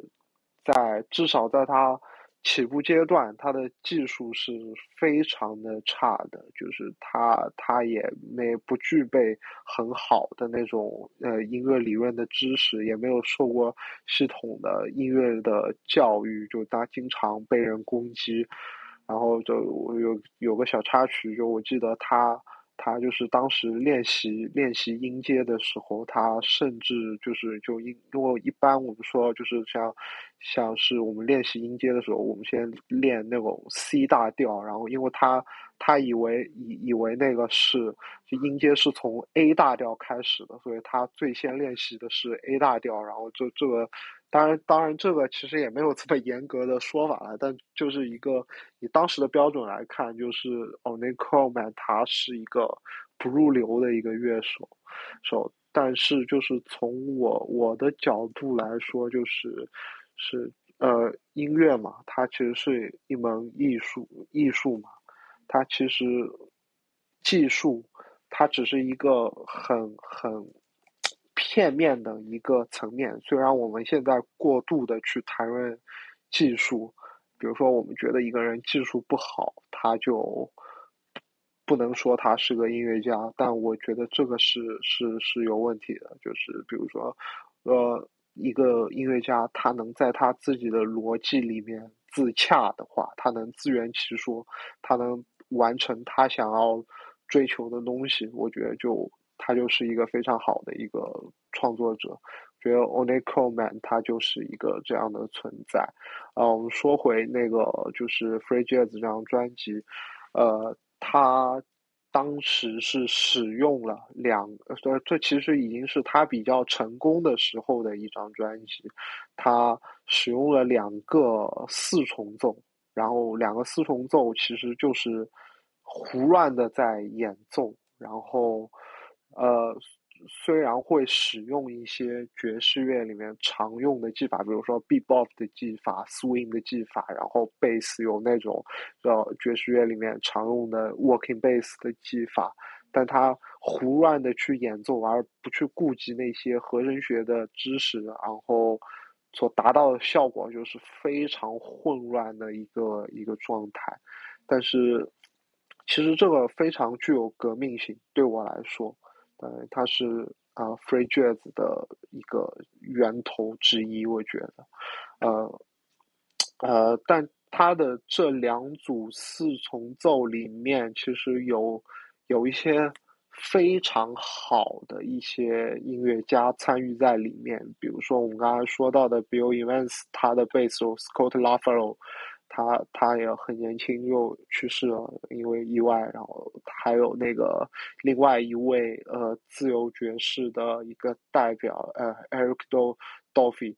在至少在他起步阶段，他的技术是非常的差的，就是他他也没不具备很好的那种呃音乐理论的知识，也没有受过系统的音乐的教育，就他经常被人攻击，然后就有有个小插曲，就我记得他。他就是当时练习练习音阶的时候，他甚至就是就因因为一般我们说就是像像是我们练习音阶的时候，我们先练那种 C 大调，然后因为他他以为以以为那个是就音阶是从 A 大调开始的，所以他最先练习的是 A 大调，然后这这个当然，当然，这个其实也没有这么 严格的说法了，但就是一个以当时的标准来看，就是 o n i c o m a n 他是一个不入流的一个乐手，手。但是就是从我我的角度来说，就是是呃音乐嘛，它其实是一门艺术，艺术嘛，它其实技术，它只是一个很很。片面的一个层面，虽然我们现在过度的去谈论技术，比如说我们觉得一个人技术不好，他就不能说他是个音乐家，但我觉得这个是是是有问题的。就是比如说，呃，一个音乐家他能在他自己的逻辑里面自洽的话，他能自圆其说，他能完成他想要追求的东西，我觉得就。他就是一个非常好的一个创作者，觉得 o n i c o Man 他就是一个这样的存在。啊，我们说回那个就是 Free Jazz 这张专辑，呃，他当时是使用了两，这这其实已经是他比较成功的时候的一张专辑，他使用了两个四重奏，然后两个四重奏其实就是胡乱的在演奏，然后。呃，虽然会使用一些爵士乐里面常用的技法，比如说 bebop 的技法、swing 的技法，然后 bass 有那种呃爵士乐里面常用的 working bass 的技法，但他胡乱的去演奏，而不去顾及那些和声学的知识，然后所达到的效果就是非常混乱的一个一个状态。但是，其实这个非常具有革命性，对我来说。呃，它是啊，Free Jazz 的一个源头之一，我觉得，呃，呃，但它的这两组四重奏里面，其实有有一些非常好的一些音乐家参与在里面，比如说我们刚才说到的 Bill Evans，他的贝斯手 Scott LaFaro。他他也很年轻又去世了，因为意外。然后还有那个另外一位呃自由爵士的一个代表呃 Eric Do Dolphy，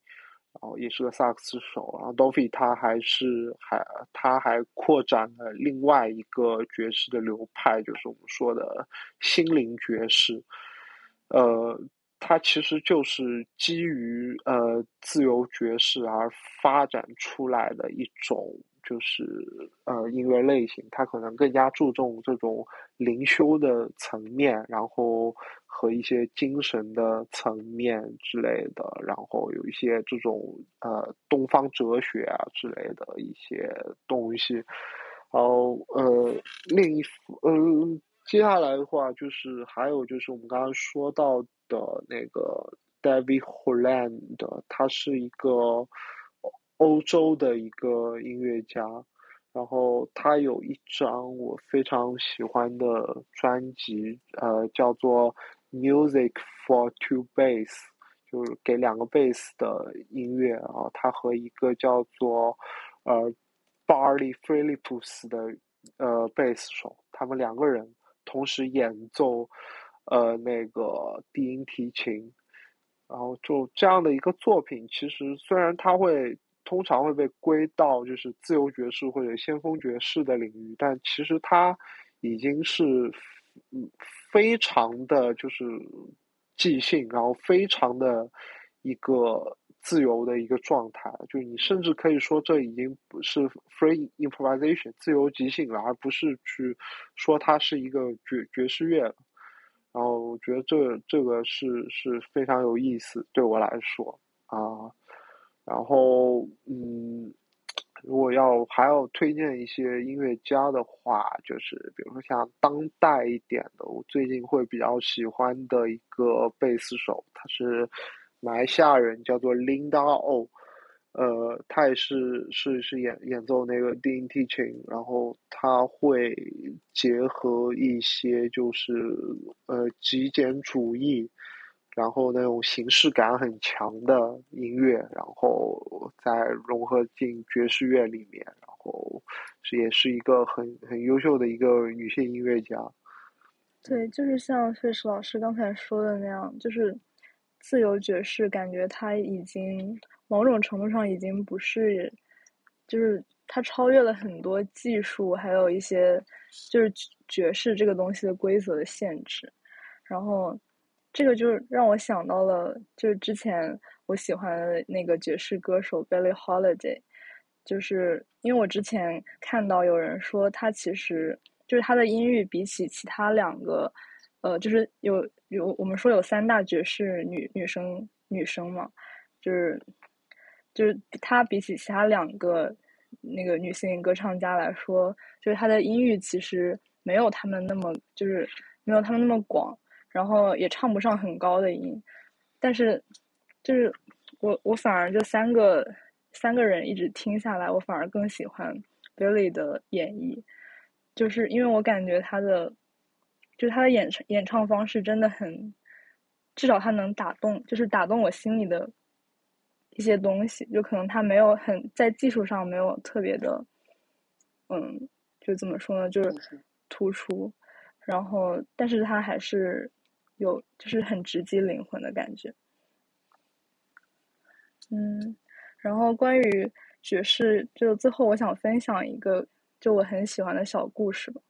然后也是个萨克斯手。然后 Dolphy 他还是还他还扩展了另外一个爵士的流派，就是我们说的心灵爵士。呃，它其实就是基于呃自由爵士而发展出来的一种。就是呃音乐类型，它可能更加注重这种灵修的层面，然后和一些精神的层面之类的，然后有一些这种呃东方哲学啊之类的一些东西。然后呃另一嗯接下来的话就是还有就是我们刚刚说到的那个 David Holland，他是一个。欧洲的一个音乐家，然后他有一张我非常喜欢的专辑，呃，叫做《Music for Two Bass》，就是给两个贝斯的音乐啊。他和一个叫做呃 Barley Phillips 的呃贝斯手，他们两个人同时演奏呃那个低音提琴，然后就这样的一个作品，其实虽然它会。通常会被归到就是自由爵士或者先锋爵士的领域，但其实它已经是嗯非常的就是即兴，然后非常的一个自由的一个状态。就是你甚至可以说这已经不是 free improvisation 自由即兴了，而不是去说它是一个爵爵士乐。然后我觉得这这个是是非常有意思，对我来说啊。然后，嗯，如果要还要推荐一些音乐家的话，就是比如说像当代一点的，我最近会比较喜欢的一个贝斯手，他是马来西亚人，叫做 Linda O，呃，他也是是是演演奏那个低音提琴，然后他会结合一些就是呃极简主义。然后那种形式感很强的音乐，然后再融合进爵士乐里面，然后是也是一个很很优秀的一个女性音乐家。对，就是像费时老师刚才说的那样，就是自由爵士感觉它已经某种程度上已经不是，就是它超越了很多技术，还有一些就是爵士这个东西的规则的限制。然后这个就让我想到了，就是之前我喜欢的那个爵士歌手 Billie Holiday，就是因为我之前看到有人说他其实就是他的音域比起其他两个。呃，就是有有我们说有三大爵士女女生女生嘛，就是就是她比起其他两个那个女性歌唱家来说，就是她的音域其实没有她们那么就是没有她们那么广，然后也唱不上很高的音，但是就是我我反而就三个三个人一直听下来，我反而更喜欢 Billy 的演绎，就是因为我感觉他的。就他的演唱演唱方式真的很，至少他能打动，就是打动我心里的一些东西。就可能他没有很在技术上没有特别的，嗯，就怎么说呢，就是突出。然后，但是他还是有，就是很直击灵魂的感觉。嗯，然后关于爵士，就最后我想分享一个就我很喜欢的小故事吧，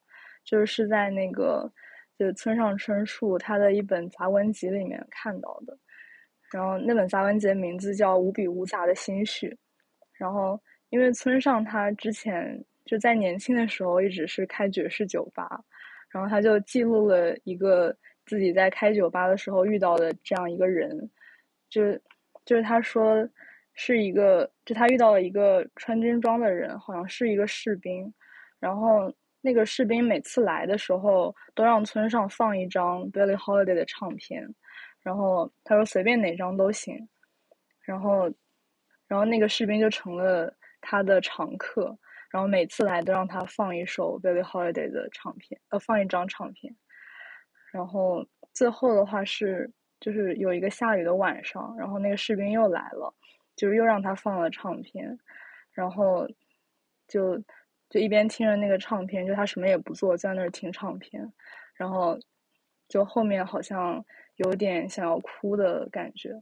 就是在那个。就村上春树他的一本杂文集里面看到的，然后那本杂文集的名字叫《无比无杂的心绪》，然后因为村上他之前就在年轻的时候一直是开爵士酒吧，然后他就记录了一个自己在开酒吧的时候遇到的这样一个人，就就是他说是一个就他遇到了一个穿军装的人，好像是一个士兵，然后。那个士兵每次来的时候，都让村上放一张 Billie Holiday 的唱片，然后他说随便哪张都行，然后，然后那个士兵就成了他的常客，然后每次来都让他放一首 Billie Holiday 的唱片，呃，放一张唱片，然后最后的话是，就是有一个下雨的晚上，然后那个士兵又来了，就是又让他放了唱片，然后就。就一边听着那个唱片，就他什么也不做，在那儿听唱片，然后就后面好像有点想要哭的感觉。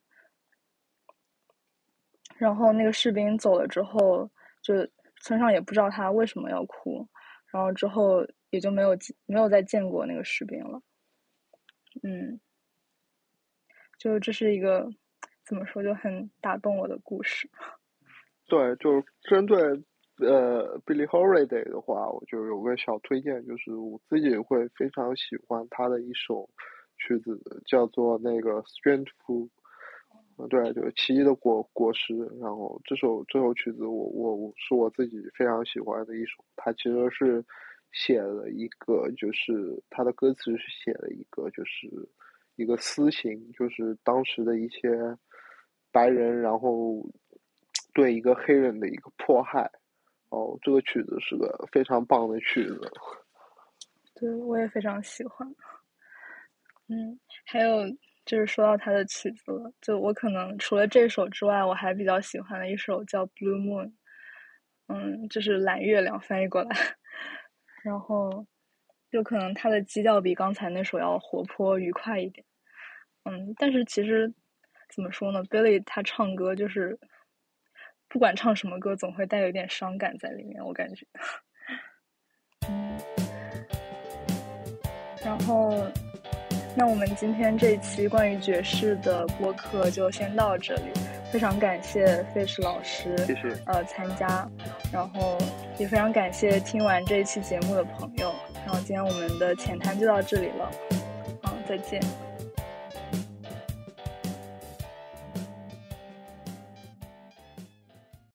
然后那个士兵走了之后，就村上也不知道他为什么要哭，然后之后也就没有没有再见过那个士兵了。嗯，就这是一个怎么说就很打动我的故事。对，就是针对。呃，Billy Holiday 的话，我就有个小推荐，就是我自己会非常喜欢他的一首曲子，叫做那个《Strange Fruit》，对，就是奇异的果果实。然后这首这首曲子，我我我是我自己非常喜欢的一首。他其实是写了一个，就是他的歌词是写了一个，就是一个私情，就是当时的一些白人，然后对一个黑人的一个迫害。哦，这个曲子是个非常棒的曲子，对我也非常喜欢。嗯，还有就是说到他的曲子了，就我可能除了这首之外，我还比较喜欢的一首叫《Blue Moon》，嗯，就是蓝月亮翻译过来，然后就可能他的基调比刚才那首要活泼愉快一点。嗯，但是其实怎么说呢，Billy 他唱歌就是。不管唱什么歌，总会带有一点伤感在里面，我感觉。嗯，然后，那我们今天这一期关于爵士的播客就先到这里。非常感谢 Fish 老师，谢谢。呃，参加，然后也非常感谢听完这一期节目的朋友。然后今天我们的浅谈就到这里了，好，再见。